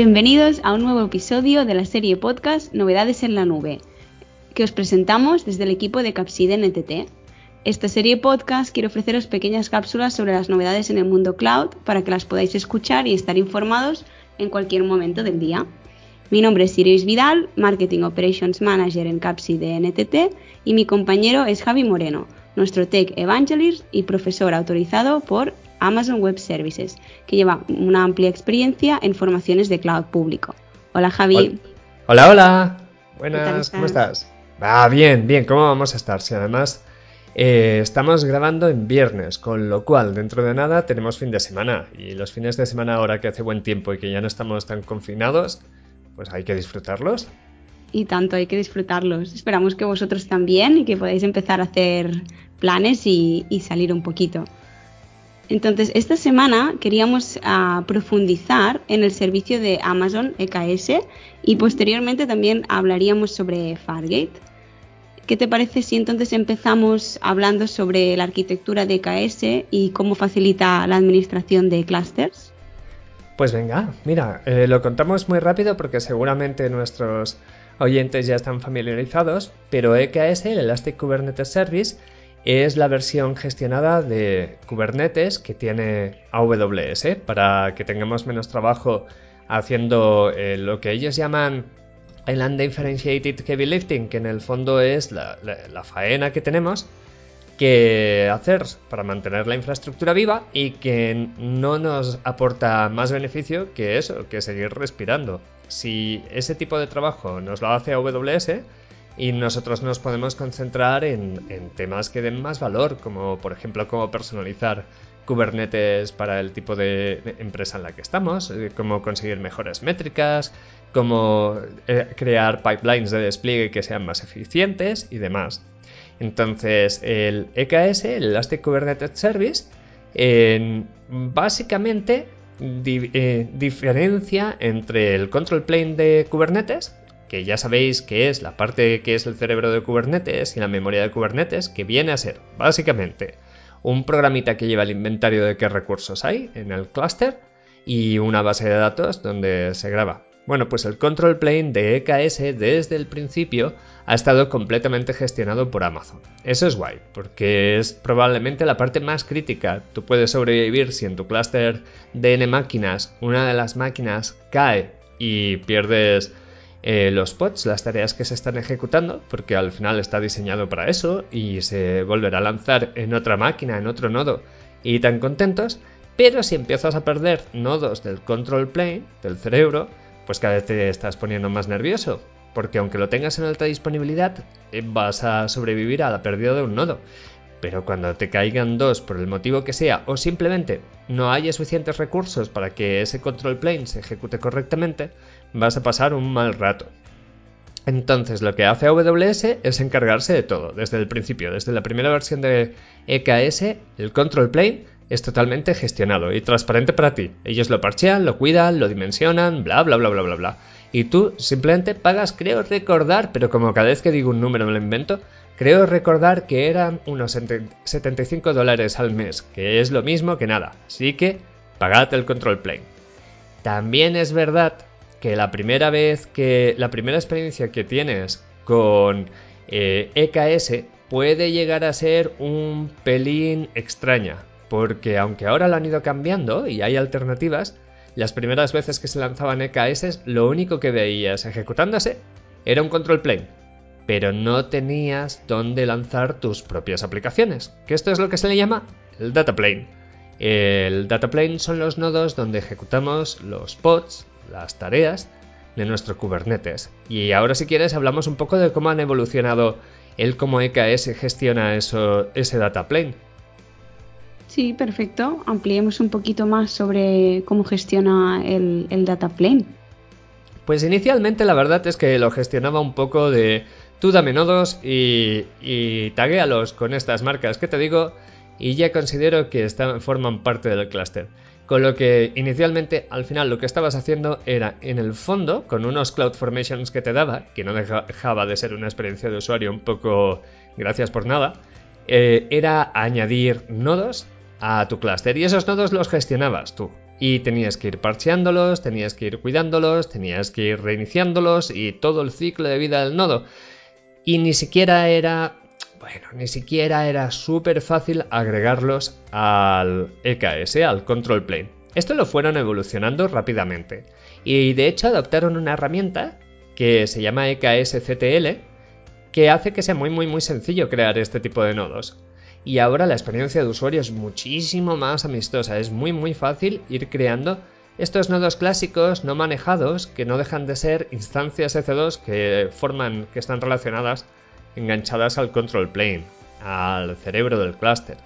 Bienvenidos a un nuevo episodio de la serie podcast Novedades en la Nube, que os presentamos desde el equipo de Capside NTT. Esta serie podcast quiere ofreceros pequeñas cápsulas sobre las novedades en el mundo cloud para que las podáis escuchar y estar informados en cualquier momento del día. Mi nombre es Sirius Vidal, Marketing Operations Manager en Capside NTT, y mi compañero es Javi Moreno, nuestro Tech Evangelist y profesor autorizado por Amazon Web Services, que lleva una amplia experiencia en formaciones de cloud público. Hola Javi. Hola, hola. Buenas, ¿cómo estás? Ah, bien, bien, ¿cómo vamos a estar? Si además eh, estamos grabando en viernes, con lo cual dentro de nada tenemos fin de semana. Y los fines de semana ahora que hace buen tiempo y que ya no estamos tan confinados, pues hay que disfrutarlos. Y tanto hay que disfrutarlos. Esperamos que vosotros también y que podáis empezar a hacer planes y salir un poquito. Entonces, esta semana queríamos ah, profundizar en el servicio de Amazon EKS y posteriormente también hablaríamos sobre Fargate. ¿Qué te parece si entonces empezamos hablando sobre la arquitectura de EKS y cómo facilita la administración de clusters? Pues venga, mira, eh, lo contamos muy rápido porque seguramente nuestros oyentes ya están familiarizados, pero EKS, el Elastic Kubernetes Service, es la versión gestionada de Kubernetes que tiene AWS para que tengamos menos trabajo haciendo eh, lo que ellos llaman el Undifferentiated Heavy Lifting, que en el fondo es la, faena que tenemos que hacer para mantener la infraestructura viva y que no nos aporta más beneficio que eso, que seguir respirando. Si ese tipo de trabajo nos lo hace AWS, y nosotros nos podemos concentrar en, temas que den más valor, como por ejemplo cómo personalizar Kubernetes para el tipo de empresa en la que estamos, eh, cómo conseguir mejores métricas, cómo eh, crear pipelines de despliegue que sean más eficientes y demás. Entonces, el EKS, el Elastic Kubernetes Service, básicamente eh, diferencia entre el control plane de Kubernetes, que ya sabéis que es la parte que es el cerebro de Kubernetes y la memoria de Kubernetes, que viene a ser básicamente un programita que lleva el inventario de qué recursos hay en el clúster y una base de datos donde se graba. Bueno, pues el control plane de EKS desde el principio ha estado completamente gestionado por Amazon. Eso es guay, porque es probablemente la parte más crítica. Tú puedes sobrevivir si en tu clúster de N máquinas una de las máquinas cae y pierdes eh, los pods, las tareas que se están ejecutando, porque al final está diseñado para eso y se volverá a lanzar en otra máquina, en otro nodo, y tan contentos. Pero si empiezas a perder nodos del control plane, del cerebro, pues cada vez te estás poniendo más nervioso, porque aunque lo tengas en alta disponibilidad, eh, vas a sobrevivir a la pérdida de un nodo. Pero cuando te caigan dos por el motivo que sea, o simplemente no haya suficientes recursos para que ese control plane se ejecute correctamente, vas a pasar un mal rato. Entonces lo que hace AWS es encargarse de todo, desde el principio, desde la primera versión de EKS, el control plane es totalmente gestionado y transparente para ti. Ellos lo parchean, lo cuidan, lo dimensionan, bla bla bla bla bla bla. Y tú simplemente pagas, creo recordar, pero como cada vez que digo un número me lo invento, creo recordar que eran unos 75 dólares al mes, que es lo mismo que nada. Así que pagad el control plane. También es verdad que la primera vez que. la primera experiencia que tienes con EKS eh, e puede llegar a ser un pelín extraña. Porque aunque ahora lo han ido cambiando y hay alternativas, las primeras veces que se lanzaban EKS, lo único que veías ejecutándose era un control plane. Pero no tenías dónde lanzar tus propias aplicaciones. Que esto es lo que se le llama el data plane. El data plane son los nodos donde ejecutamos los pods, las tareas de nuestro Kubernetes. Y ahora si quieres hablamos un poco de cómo han evolucionado el cómo EKS gestiona eso, ese data plane. Sí, perfecto. Ampliemos un poquito más sobre cómo gestiona el, data plane. Pues inicialmente la verdad es que lo gestionaba un poco de tú dame nodos y, y taguéalos con estas marcas que te digo y ya considero que están, forman parte del clúster. Con lo que inicialmente, al final, lo que estabas haciendo era, en el fondo, con unos Cloud Formations que te daba, que no dejaba de ser una experiencia de usuario un poco gracias por nada, eh, era añadir nodos a tu clúster y esos nodos los gestionabas tú. Y tenías que ir parcheándolos, tenías que ir cuidándolos, tenías que ir reiniciándolos y todo el ciclo de vida del nodo. Y ni siquiera era bueno, ni siquiera era súper fácil agregarlos al EKS, al control plane. Esto lo fueron evolucionando rápidamente y de hecho adoptaron una herramienta que se llama EKS-CTL que hace que sea muy muy muy sencillo crear este tipo de nodos. Y ahora la experiencia de usuario es muchísimo más amistosa, es muy muy fácil ir creando estos nodos clásicos no manejados que no dejan de ser instancias EC2 que forman, que están relacionadas enganchadas al control plane, al cerebro del clúster.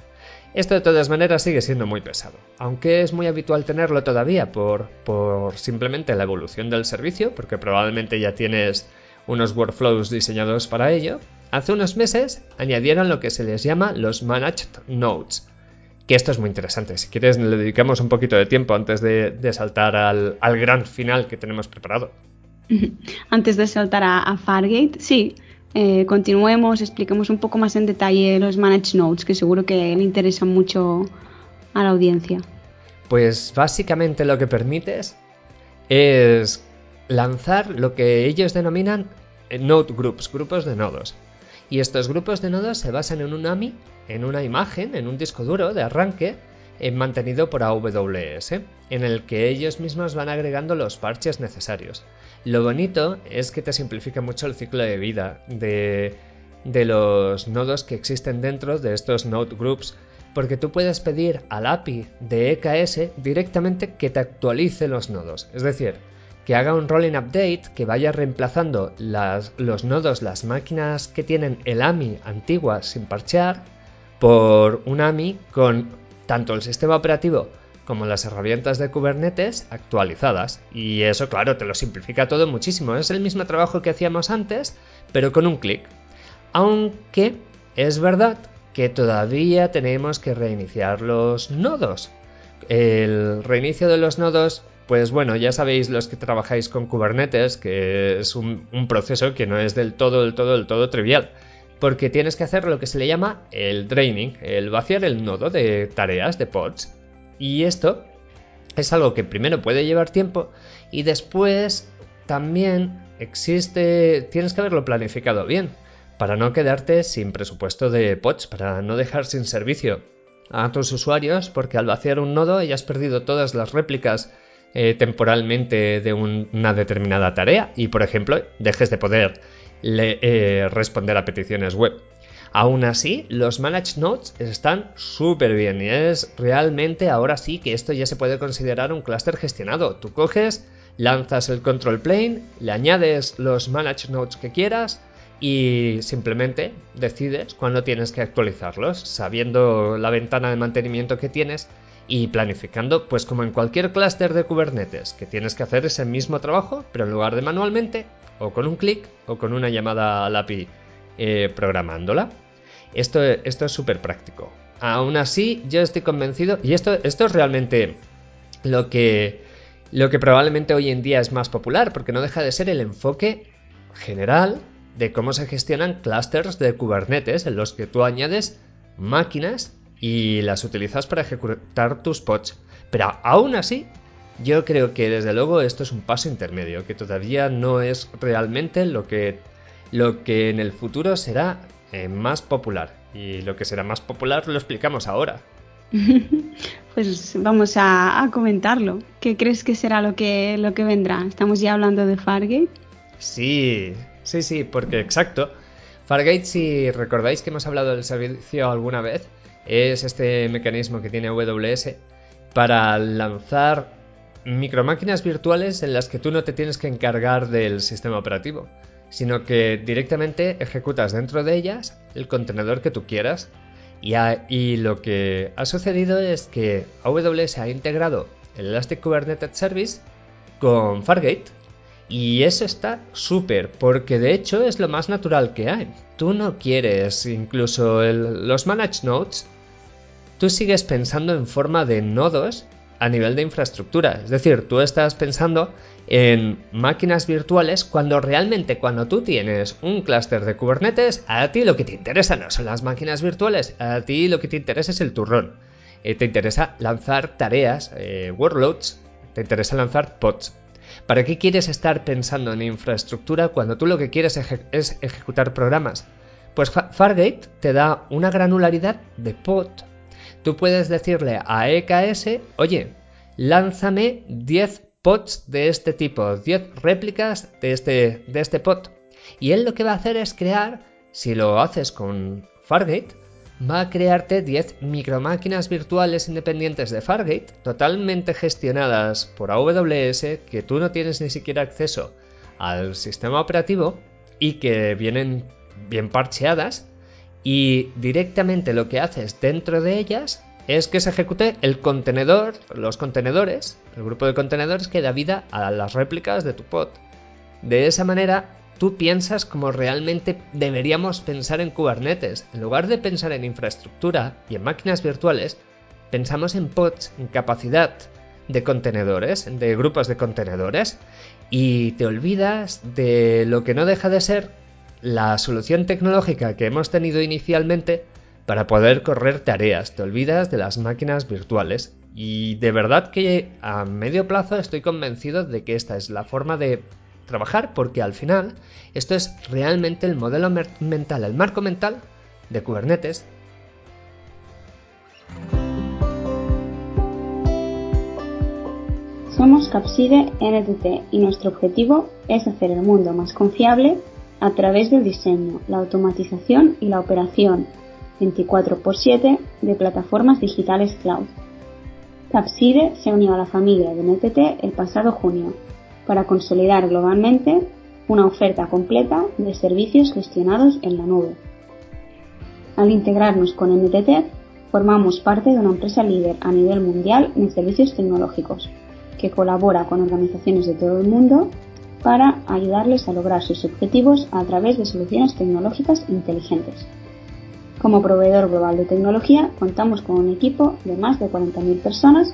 Esto de todas maneras sigue siendo muy pesado, aunque es muy habitual tenerlo todavía por, por simplemente la evolución del servicio, porque probablemente ya tienes unos workflows diseñados para ello. Hace unos meses añadieron lo que se les llama los Managed Nodes, que esto es muy interesante. Si quieres le dedicamos un poquito de tiempo antes de, saltar al, gran final que tenemos preparado. Antes de saltar a Fargate, sí, eh, continuemos, expliquemos un poco más en detalle los Manage Notes, que seguro que le interesan mucho a la audiencia. Pues básicamente lo que permites es lanzar lo que ellos denominan eh, node groups, grupos de nodos. Y estos grupos de nodos se basan en un AMI, en una imagen, en un disco duro de arranque eh, mantenido por AWS, en el que ellos mismos van agregando los parches necesarios. Lo bonito es que te simplifica mucho el ciclo de vida de, los nodos que existen dentro de estos node groups, porque tú puedes pedir al API de EKS directamente que te actualice los nodos. Es decir, que haga un rolling update que vaya reemplazando los nodos, las máquinas que tienen el AMI antigua sin parchear, por un AMI con tanto el sistema operativo como las herramientas de Kubernetes actualizadas. Y eso, claro, te lo simplifica todo muchísimo. Es el mismo trabajo que hacíamos antes, pero con un clic. Aunque es verdad que todavía tenemos que reiniciar los nodos. El reinicio de los nodos, pues bueno, ya sabéis los que trabajáis con Kubernetes, que es un, proceso que no es del todo, del todo, del todo trivial porque tienes que hacer lo que se le llama el draining, el vaciar el nodo de tareas, de pods. Y esto es algo que primero puede llevar tiempo y después también existe, tienes que haberlo planificado bien para no quedarte sin presupuesto de pods, para no dejar sin servicio a tus usuarios, porque al vaciar un nodo ya has perdido todas las réplicas eh, temporalmente de una determinada tarea y, por ejemplo, dejes de poder eh, responder a peticiones web. Aún así, los Managed Nodes están súper bien y es realmente ahora sí que esto ya se puede considerar un clúster gestionado. Tú coges, lanzas el control plane, le añades los Managed Nodes que quieras y simplemente decides cuándo tienes que actualizarlos, sabiendo la ventana de mantenimiento que tienes y planificando, pues como en cualquier clúster de Kubernetes, que tienes que hacer ese mismo trabajo, pero en lugar de manualmente, o con un clic o con una llamada al API eh, programándola. Esto, esto es súper práctico. Aún así, yo estoy convencido, y esto, esto es realmente lo que, lo que probablemente hoy en día es más popular, porque no deja de ser el enfoque general de cómo se gestionan clusters de Kubernetes en los que tú añades máquinas y las utilizas para ejecutar tus pods. Pero aún así, yo creo que desde luego esto es un paso intermedio, que todavía no es realmente lo que, lo que en el futuro será eh, más popular. Y lo que será más popular lo explicamos ahora. pues vamos a, comentarlo. ¿Qué crees que será lo que, lo que vendrá? ¿Estamos ya hablando de Fargate? Sí, sí, sí, porque exacto. Fargate, si recordáis que hemos hablado del servicio alguna vez, es este mecanismo que tiene AWS para lanzar micromáquinas virtuales en las que tú no te tienes que encargar del sistema operativo sino que directamente ejecutas dentro de ellas el contenedor que tú quieras. Y, lo que ha sucedido es que AWS ha integrado el Elastic Kubernetes Service con Fargate y eso está súper, porque de hecho es lo más natural que hay. Tú no quieres incluso los Managed Nodes, tú sigues pensando en forma de nodos a nivel de infraestructura. Es decir, tú estás pensando en máquinas virtuales cuando realmente cuando tú tienes un clúster de Kubernetes, a ti lo que te interesa no son las máquinas virtuales, a ti lo que te interesa es el turrón. eh, te interesa lanzar tareas, eh, workloads, te interesa lanzar pods. ¿Para qué quieres estar pensando en infraestructura cuando tú lo que quieres es ejecutar programas? Pues Fargate te da una granularidad de pod. Tú puedes decirle a EKS, oye, lánzame 10 pods de este tipo, 10 réplicas de este, de este pod. Y él lo que va a hacer es crear, si lo haces con Fargate, va a crearte 10 micromáquinas virtuales independientes de Fargate, totalmente gestionadas por AWS, que tú no tienes ni siquiera acceso al sistema operativo y que vienen bien parcheadas y directamente lo que haces dentro de ellas es que se ejecute el contenedor, los contenedores, el grupo de contenedores que da vida a las réplicas de tu pod. De esa manera, tú piensas como realmente deberíamos pensar en Kubernetes. En lugar de pensar en infraestructura y en máquinas virtuales, pensamos en pods, en capacidad de contenedores, de grupos de contenedores, y te olvidas de lo que no deja de ser la solución tecnológica que hemos tenido inicialmente para poder correr tareas. Te olvidas de las máquinas virtuales. Y de verdad que a medio plazo estoy convencido de que esta es la forma de trabajar porque al final esto es realmente el modelo mental, el marco mental de Kubernetes. Somos Capside NTT y nuestro objetivo es hacer el mundo más confiable a través del diseño, la automatización y la operación 24x7 de plataformas digitales cloud. Capside se unió a la familia de NTT el pasado junio para consolidar globalmente una oferta completa de servicios gestionados en la nube. Al integrarnos con NTT, formamos parte de una empresa líder a nivel mundial en servicios tecnológicos, que colabora con organizaciones de todo el mundo para ayudarles a lograr sus objetivos a través de soluciones tecnológicas inteligentes. Como proveedor global de tecnología, contamos con un equipo de más de 40.000 personas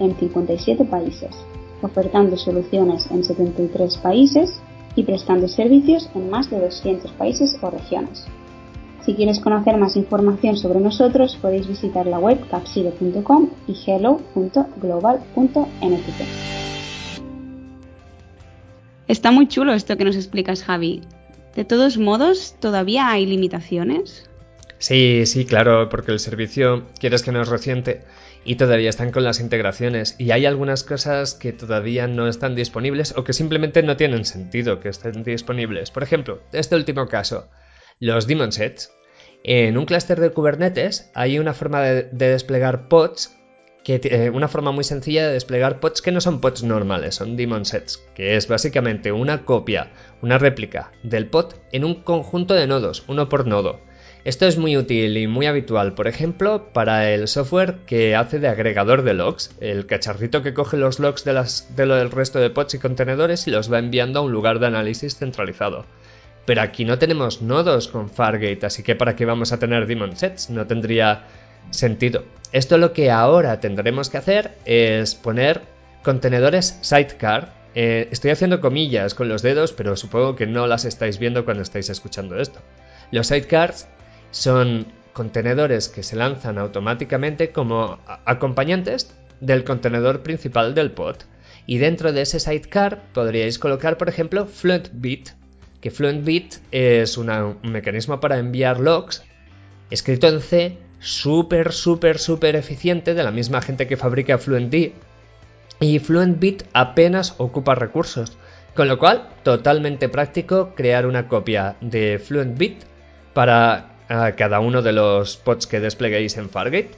en 57 países, ofertando soluciones en 73 países y prestando servicios en más de 200 países o regiones. Si quieres conocer más información sobre nosotros, podéis visitar la web capside.com y hello.global.ntt. Está muy chulo esto que nos explicas, Javi. De todos modos, ¿todavía hay limitaciones? Sí, sí, claro, porque el servicio, quieres que no es reciente y todavía están con las integraciones y hay algunas cosas que todavía no están disponibles o que simplemente no tienen sentido que estén disponibles. Por ejemplo, este último caso, los daemon sets. En un clúster de Kubernetes hay una forma de, de desplegar pods que eh, una forma muy sencilla de desplegar pods que no son pods normales, son daemon sets, que es básicamente una copia, una réplica del pod en un conjunto de nodos, uno por nodo. Esto es muy útil y muy habitual, por ejemplo, para el software que hace de agregador de logs, el cacharrito que coge los logs de, lo del resto de pods y contenedores y los va enviando a un lugar de análisis centralizado. Pero aquí no tenemos nodos con Fargate, así que ¿para qué vamos a tener daemon sets? No tendría sentido. Esto lo que ahora tendremos que hacer es poner contenedores sidecar. Eh, estoy haciendo comillas con los dedos, pero supongo que no las estáis viendo cuando estáis escuchando esto. Los sidecars son contenedores que se lanzan automáticamente como acompañantes del contenedor principal del pod. Y dentro de ese sidecar podríais colocar, por ejemplo, FluentBit, que FluentBit es un mecanismo para enviar logs escrito en C súper, súper, súper eficiente de la misma gente que fabrica FluentD. Y FluentBit apenas ocupa recursos, con lo cual totalmente práctico crear una copia de FluentBit para ah, cada uno de los pods que despleguéis en Fargate.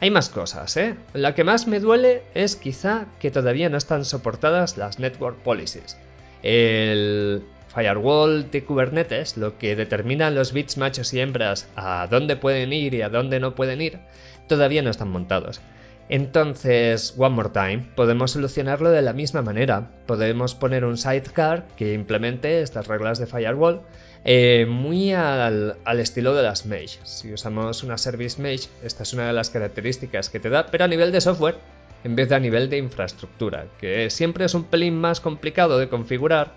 Hay más cosas, ¿eh? La que más me duele es quizá que todavía no están soportadas las network policies. El firewall de Kubernetes, lo que determina los bits machos y hembras a dónde pueden ir y a dónde no pueden ir, todavía no están montados. Entonces, one more time, podemos solucionarlo de la misma manera. Podemos poner un sidecar que implemente estas reglas de firewall eh, muy al, estilo de las mesh. Si usamos una service mesh, esta es una de las características que te da, pero a nivel de software, en vez de a nivel de infraestructura, que siempre es un pelín más complicado de configurar,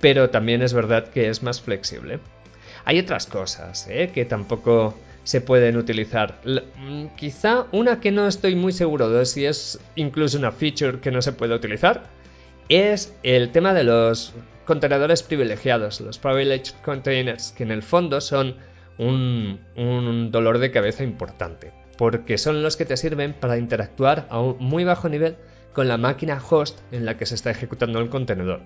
pero también es verdad que es más flexible. Hay otras cosas ¿eh? que tampoco se pueden utilizar. Mm, quizá una que no estoy muy seguro de si es incluso una feature que no se puede utilizar es el tema de los contenedores privilegiados, los privileged containers, que en el fondo son un, un dolor de cabeza importante, porque son los que te sirven para interactuar a un muy bajo nivel con la máquina host en la que se está ejecutando el contenedor.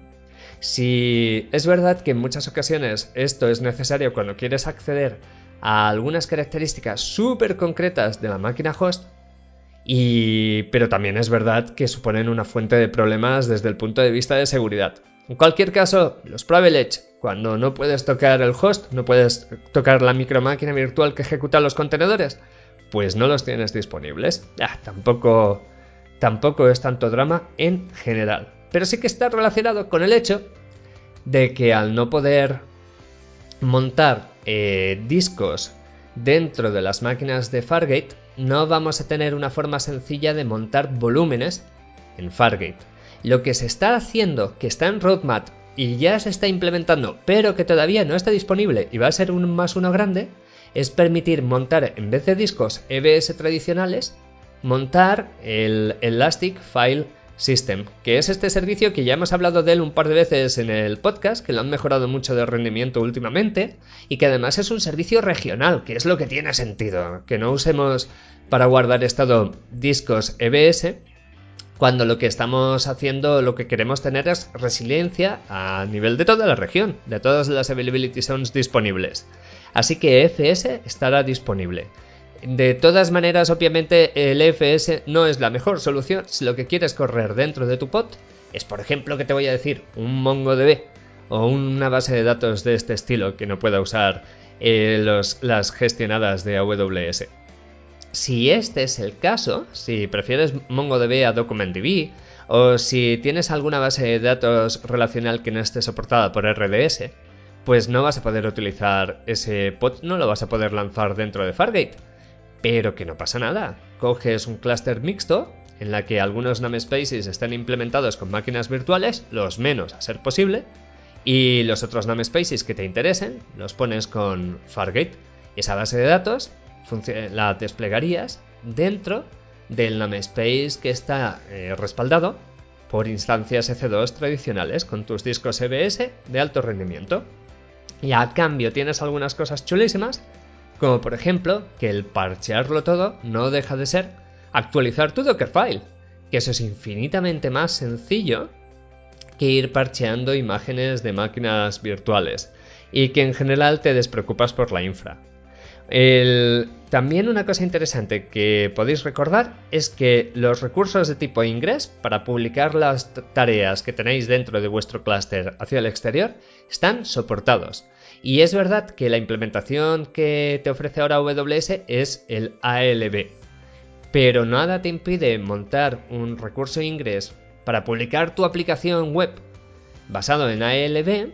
Si es verdad que en muchas ocasiones esto es necesario cuando quieres acceder a algunas características súper concretas de la máquina host, y... pero también es verdad que suponen una fuente de problemas desde el punto de vista de seguridad. En cualquier caso, los privilege, cuando no puedes tocar el host, no puedes tocar la micromáquina virtual que ejecuta los contenedores, pues no los tienes disponibles. Ah, tampoco, tampoco es tanto drama en general. Pero sí que está relacionado con el hecho de que al no poder montar eh, discos dentro de las máquinas de Fargate, no vamos a tener una forma sencilla de montar volúmenes en Fargate. Lo que se está haciendo, que está en roadmap y ya se está implementando, pero que todavía no está disponible y va a ser un más uno grande, es permitir montar en vez de discos EBS tradicionales, montar el Elastic File System, que es este servicio que ya hemos hablado de él un par de veces en el podcast, que lo han mejorado mucho de rendimiento últimamente, y que además es un servicio regional, que es lo que tiene sentido, que no usemos para guardar estado discos EBS, cuando lo que estamos haciendo, lo que queremos tener es resiliencia a nivel de toda la región, de todas las availability zones disponibles. Así que EFS estará disponible. De todas maneras, obviamente, el EFS no es la mejor solución si lo que quieres correr dentro de tu pod es, por ejemplo, que te voy a decir, un MongoDB o una base de datos de este estilo que no pueda usar eh, las gestionadas de AWS. Si este es el caso, si prefieres MongoDB a DocumentDB, o si tienes alguna base de datos relacional que no esté soportada por RDS, pues no vas a poder utilizar ese pod, no lo vas a poder lanzar dentro de Fargate pero que no pasa nada. Coges un clúster mixto en la que algunos namespaces están implementados con máquinas virtuales, los menos a ser posible, y los otros namespaces que te interesen los pones con Fargate. Esa base de datos la desplegarías dentro del namespace que está eh, respaldado por instancias EC2 tradicionales con tus discos EBS de alto rendimiento. Y a cambio tienes algunas cosas chulísimas como por ejemplo que el parchearlo todo no deja de ser actualizar tu Dockerfile, que eso es infinitamente más sencillo que ir parcheando imágenes de máquinas virtuales y que en general te despreocupas por la infra. También una cosa interesante que podéis recordar es que los recursos de tipo Ingress para publicar las tareas que tenéis dentro de vuestro clúster hacia el exterior están soportados. Y es verdad que la implementación que te ofrece ahora AWS es el ALB, pero nada te impide montar un recurso Ingress para publicar tu aplicación web basado en ALB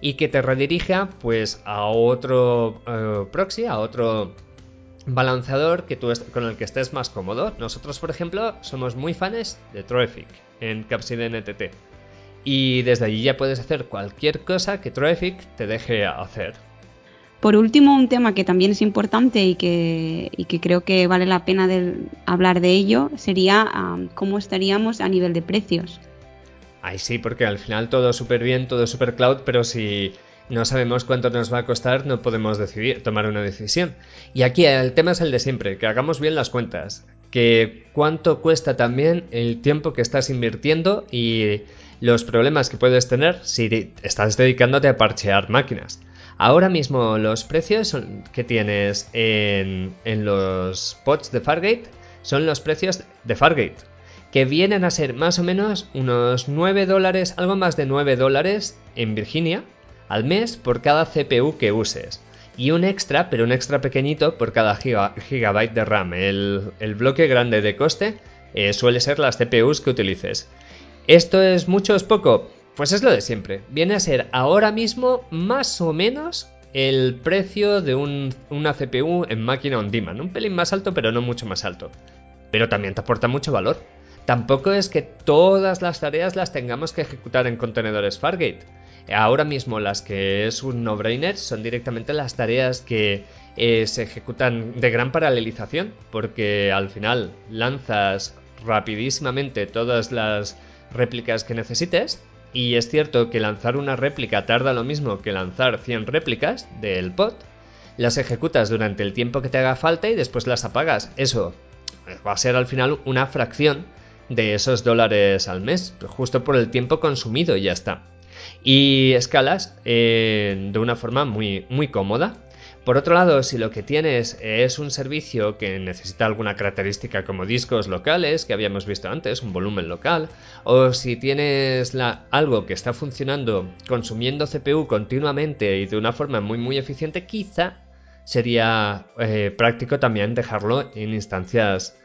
y que te redirija pues a otro eh, proxy, a otro balanceador que tú con el que estés más cómodo. Nosotros, por ejemplo, somos muy fans de Traffic en NTT y desde allí ya puedes hacer cualquier cosa que Traffic te deje hacer. Por último, un tema que también es importante y que, que creo que vale la pena hablar de ello sería cómo estaríamos a nivel de precios. Ay, sí, porque al final todo súper bien, todo súper cloud, pero si no sabemos cuánto nos va a costar, no podemos decidir, tomar una decisión. Y aquí el tema es el de siempre, que hagamos bien las cuentas, que cuánto cuesta también el tiempo que estás invirtiendo y los problemas que puedes tener si estás dedicándote a parchear máquinas. Ahora mismo los precios que tienes en, los pods de Fargate son los precios de Fargate, que vienen a ser más o menos unos 9 dólares, algo más de 9 dólares en Virginia al mes por cada CPU que uses. Y un extra, pero un extra pequeñito por cada gigabyte de RAM. El, bloque grande de coste eh, suele ser las CPUs que utilices. ¿Esto es mucho o es poco? Pues es lo de siempre. Viene a ser ahora mismo más o menos el precio de una CPU en máquina on demand. Un pelín más alto, pero no mucho más alto. Pero también te aporta mucho valor. Tampoco es que todas las tareas las tengamos que ejecutar en contenedores Fargate. Ahora mismo las que es un no-brainer son directamente las tareas que eh, se ejecutan de gran paralelización, porque al final lanzas rapidísimamente todas las réplicas que necesites. Y es cierto que lanzar una réplica tarda lo mismo que lanzar 100 réplicas del pod. Las ejecutas durante el tiempo que te haga falta y después las apagas. Eso va a ser al final una fracción de esos dólares al mes, justo por el tiempo consumido y ya está. Y escalas eh, de una forma muy, muy cómoda. Por otro lado, si lo que tienes es un servicio que necesita alguna característica como discos locales, que habíamos visto antes, un volumen local, o si tienes algo que está funcionando consumiendo CPU continuamente y de una forma muy muy eficiente, quizá sería eh, práctico también dejarlo en instancias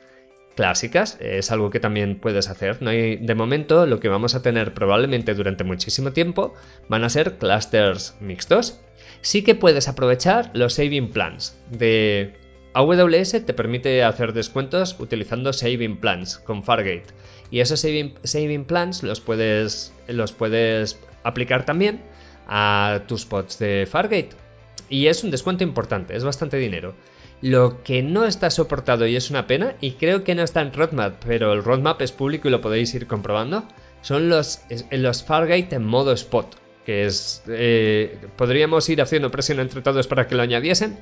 clásicas, es algo que también puedes hacer. No hay, de momento, lo que vamos a tener probablemente durante muchísimo tiempo van a ser clusters mixtos sí que puedes aprovechar los saving plans de AWS te permite hacer descuentos utilizando saving plans con Fargate y esos saving, plans los puedes, los puedes aplicar también a tus pods de Fargate y es un descuento importante, es bastante dinero. Lo que no está soportado y es una pena, y creo que no está en roadmap, pero el roadmap es público y lo podéis ir comprobando, son los, los Fargate en modo spot que es... Eh, podríamos ir haciendo presión entre todos para que lo añadiesen,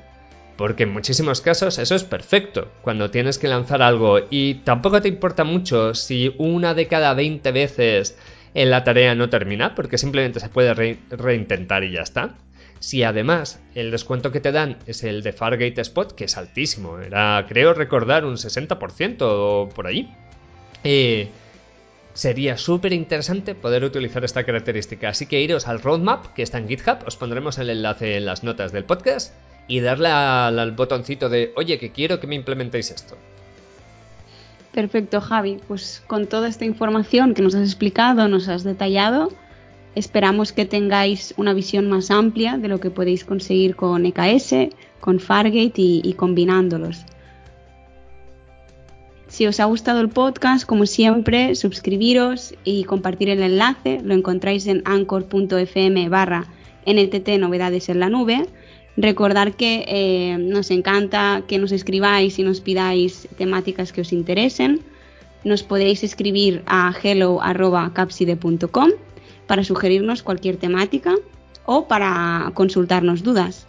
porque en muchísimos casos eso es perfecto. Cuando tienes que lanzar algo y tampoco te importa mucho si una de cada 20 veces en la tarea no termina, porque simplemente se puede reintentar y ya está. Si además el descuento que te dan es el de Fargate Spot, que es altísimo, era creo recordar un 60% o por ahí. Eh, sería súper interesante poder utilizar esta característica. Así que iros al roadmap que está en GitHub, os pondremos el enlace en las notas del podcast y darle al, botoncito de, oye, que quiero que me implementéis esto. Perfecto, Javi. Pues con toda esta información que nos has explicado, nos has detallado, esperamos que tengáis una visión más amplia de lo que podéis conseguir con EKS, con Fargate y combinándolos. Si os ha gustado el podcast, como siempre, suscribiros y compartir el enlace. Lo encontráis en anchor.fm barra NTT Novedades en la Nube. Recordar que eh, nos encanta que nos escribáis y nos pidáis temáticas que os interesen. Nos podéis escribir a hello.capside.com para sugerirnos cualquier temática o para consultarnos dudas.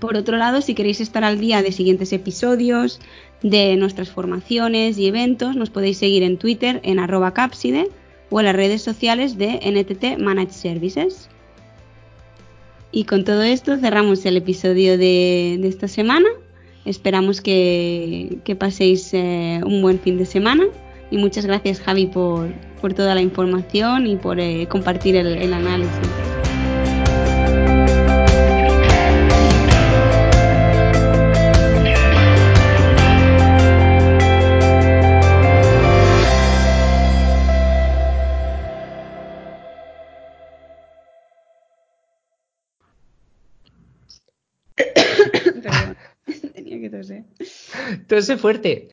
Por otro lado, si queréis estar al día de siguientes episodios, de nuestras formaciones y eventos, nos podéis seguir en Twitter en arroba capside o en las redes sociales de NTT Managed Services. Y con todo esto cerramos el episodio de, esta semana. Esperamos que, paséis eh, un buen fin de semana. Y muchas gracias Javi por, toda la información y por eh, compartir el análisis. Tose fuerte.